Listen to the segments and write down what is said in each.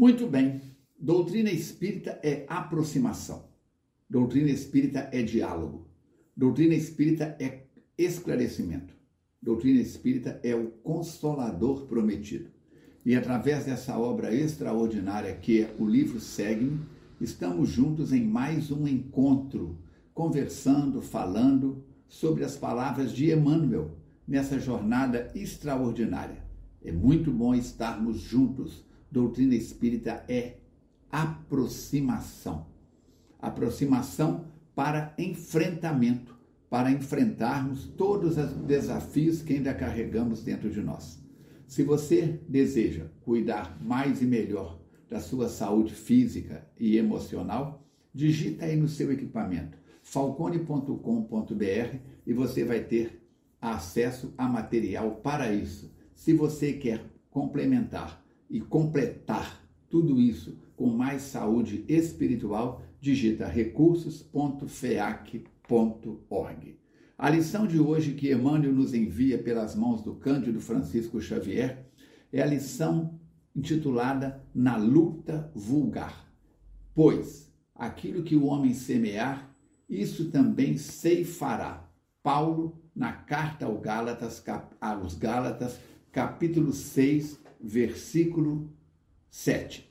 Muito bem. Doutrina espírita é aproximação. Doutrina espírita é diálogo. Doutrina espírita é esclarecimento. Doutrina espírita é o consolador prometido. E através dessa obra extraordinária que é o livro Segue, estamos juntos em mais um encontro, conversando, falando sobre as palavras de Emmanuel nessa jornada extraordinária. É muito bom estarmos juntos. Doutrina espírita é aproximação. Aproximação para enfrentamento, para enfrentarmos todos os desafios que ainda carregamos dentro de nós. Se você deseja cuidar mais e melhor da sua saúde física e emocional, digita aí no seu equipamento falcone.com.br e você vai ter acesso a material para isso. Se você quer complementar e completar tudo isso com mais saúde espiritual, digita recursos.feac.org. A lição de hoje que Emmanuel nos envia pelas mãos do Cândido Francisco Xavier é a lição intitulada Na Luta Vulgar. Pois aquilo que o homem semear, isso também ceifará. Paulo, na carta aos Gálatas, aos Gálatas capítulo 6, versículo 7.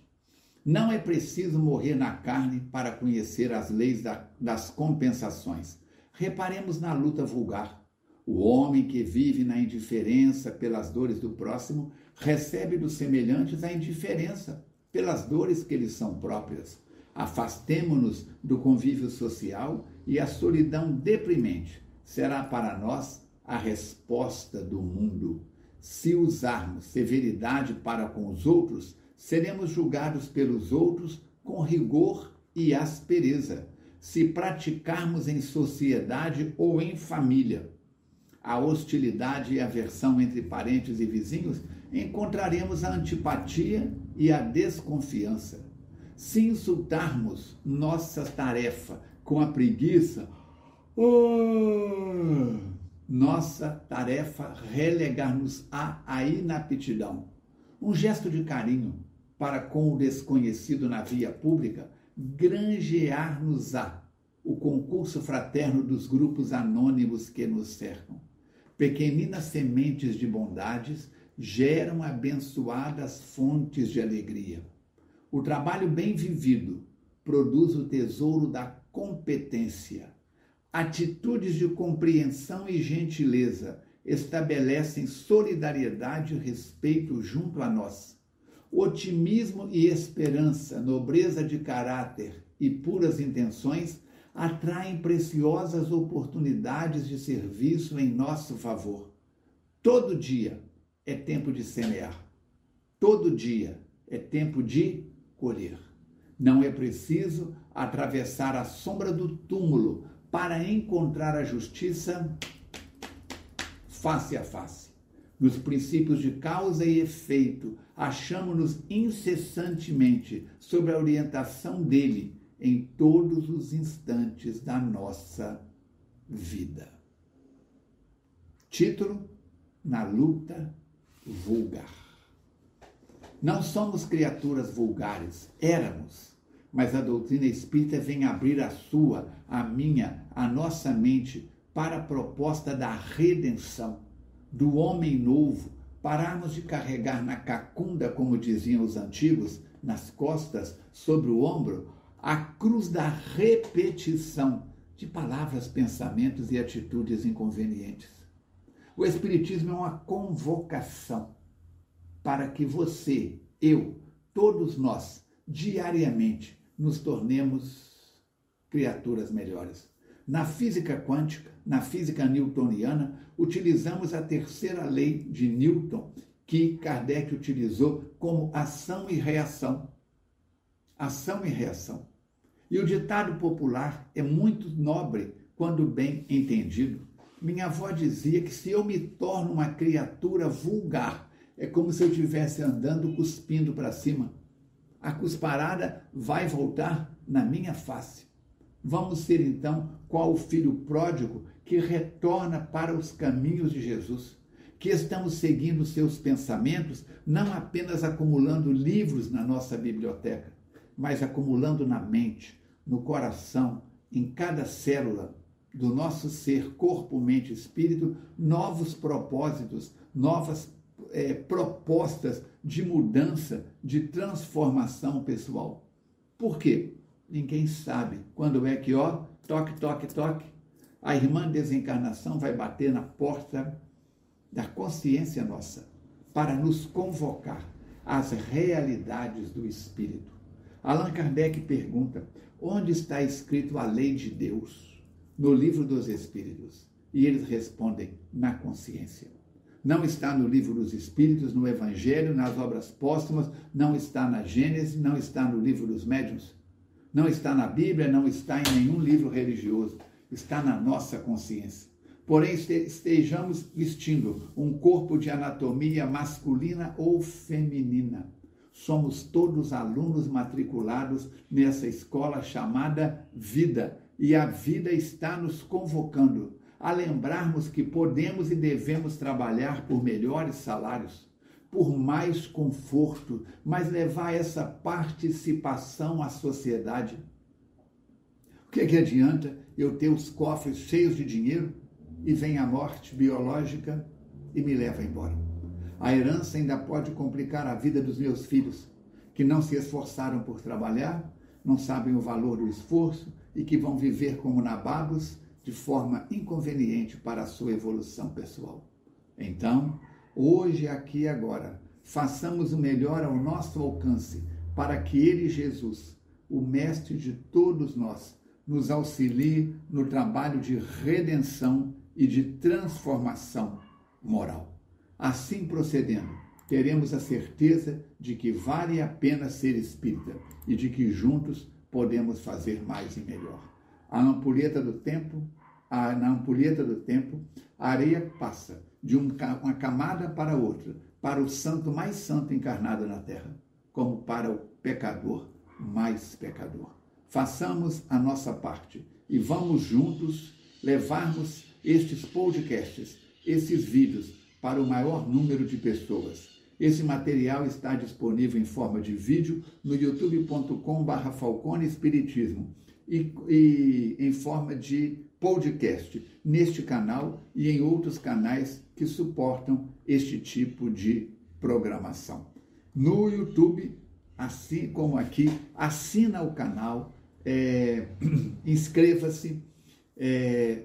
Não é preciso morrer na carne para conhecer as leis das compensações. Reparemos na luta vulgar. O homem que vive na indiferença pelas dores do próximo recebe dos semelhantes a indiferença pelas dores que lhes são próprias. Afastemo-nos do convívio social e a solidão deprimente será para nós a resposta do mundo. Se usarmos severidade para com os outros, seremos julgados pelos outros com rigor e aspereza, se praticarmos em sociedade ou em família. A hostilidade e aversão entre parentes e vizinhos encontraremos a antipatia e a desconfiança. Se insultarmos nossa tarefa com a preguiça, oh, nossa tarefa relegar-nos à inaptidão. Um gesto de carinho para com o desconhecido na via pública granjear-nos-á o concurso fraterno dos grupos anônimos que nos cercam. Pequeninas sementes de bondades geram abençoadas fontes de alegria. O trabalho bem vivido produz o tesouro da competência Atitudes de compreensão e gentileza estabelecem solidariedade e respeito junto a nós. Otimismo e esperança, nobreza de caráter e puras intenções atraem preciosas oportunidades de serviço em nosso favor. Todo dia é tempo de semear. Todo dia é tempo de colher. Não é preciso atravessar a sombra do túmulo para encontrar a justiça face a face. Nos princípios de causa e efeito, achamos-nos incessantemente sob a orientação dele em todos os instantes da nossa vida. Título: Na luta vulgar. Não somos criaturas vulgares, éramos mas a doutrina espírita vem abrir a sua, a minha, a nossa mente para a proposta da redenção, do homem novo, pararmos de carregar na cacunda, como diziam os antigos, nas costas, sobre o ombro, a cruz da repetição de palavras, pensamentos e atitudes inconvenientes. O Espiritismo é uma convocação para que você, eu, todos nós, diariamente, nos tornemos criaturas melhores. Na física quântica, na física newtoniana, utilizamos a terceira lei de Newton, que Kardec utilizou como ação e reação. Ação e reação. E o ditado popular é muito nobre quando bem entendido. Minha avó dizia que se eu me torno uma criatura vulgar, é como se eu estivesse andando cuspindo para cima a cusparada vai voltar na minha face. Vamos ser então qual o filho pródigo que retorna para os caminhos de Jesus, que estamos seguindo seus pensamentos, não apenas acumulando livros na nossa biblioteca, mas acumulando na mente, no coração, em cada célula do nosso ser, corpo, mente e espírito, novos propósitos, novas é, propostas de mudança, de transformação pessoal. Por quê? Ninguém sabe quando é que, ó, toque, toque, toque, a irmã desencarnação vai bater na porta da consciência nossa para nos convocar às realidades do Espírito. Allan Kardec pergunta: onde está escrito a lei de Deus? No livro dos Espíritos. E eles respondem: na consciência. Não está no livro dos Espíritos, no Evangelho, nas obras póstumas, não está na Gênesis, não está no livro dos Médiuns, não está na Bíblia, não está em nenhum livro religioso, está na nossa consciência. Porém, estejamos vestindo um corpo de anatomia masculina ou feminina. Somos todos alunos matriculados nessa escola chamada vida, e a vida está nos convocando a lembrarmos que podemos e devemos trabalhar por melhores salários, por mais conforto, mas levar essa participação à sociedade. O que, é que adianta eu ter os cofres cheios de dinheiro e vem a morte biológica e me leva embora? A herança ainda pode complicar a vida dos meus filhos, que não se esforçaram por trabalhar, não sabem o valor do esforço e que vão viver como nababos de forma inconveniente para a sua evolução pessoal. Então, hoje, aqui e agora, façamos o melhor ao nosso alcance para que Ele, Jesus, o Mestre de todos nós, nos auxilie no trabalho de redenção e de transformação moral. Assim procedendo, teremos a certeza de que vale a pena ser espírita e de que juntos podemos fazer mais e melhor. A ampulheta do tempo, a, na ampulheta do tempo, a areia passa de um, uma camada para outra, para o santo mais santo encarnado na terra, como para o pecador mais pecador. Façamos a nossa parte e vamos juntos levarmos estes podcasts, esses vídeos para o maior número de pessoas. Esse material está disponível em forma de vídeo no youtube.com.br Falcone Espiritismo e, e em forma de podcast neste canal e em outros canais que suportam este tipo de programação. No YouTube, assim como aqui, assina o canal, é, inscreva-se, é,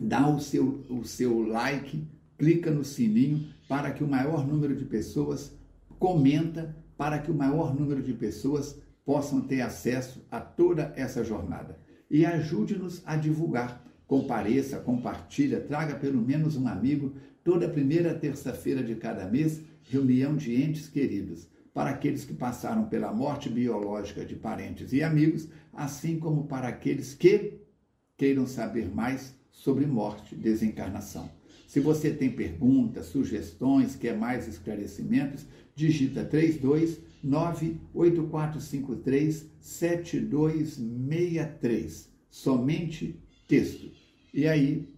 dá o seu, o seu like, clica no sininho para que o maior número de pessoas comenta, para que o maior número de pessoas possam ter acesso a toda essa jornada. E ajude-nos a divulgar. Compareça, compartilha, traga pelo menos um amigo toda primeira terça-feira de cada mês, reunião de entes queridos, para aqueles que passaram pela morte biológica de parentes e amigos, assim como para aqueles que queiram saber mais sobre morte e desencarnação. Se você tem perguntas, sugestões, quer mais esclarecimentos, digita 32 98453 7263. Somente texto. E aí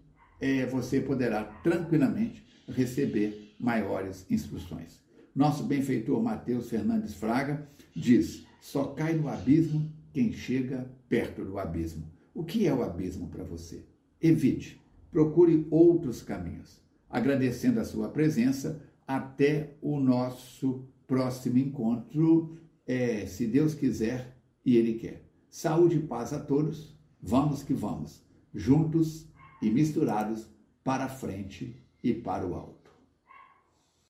é, você poderá tranquilamente receber maiores instruções. Nosso benfeitor Mateus Fernandes Fraga diz: só cai no abismo quem chega perto do abismo. O que é o abismo para você? Evite procure outros caminhos. Agradecendo a sua presença, até o nosso próximo encontro, é, se Deus quiser e Ele quer. Saúde e paz a todos. Vamos que vamos, juntos e misturados para frente e para o alto.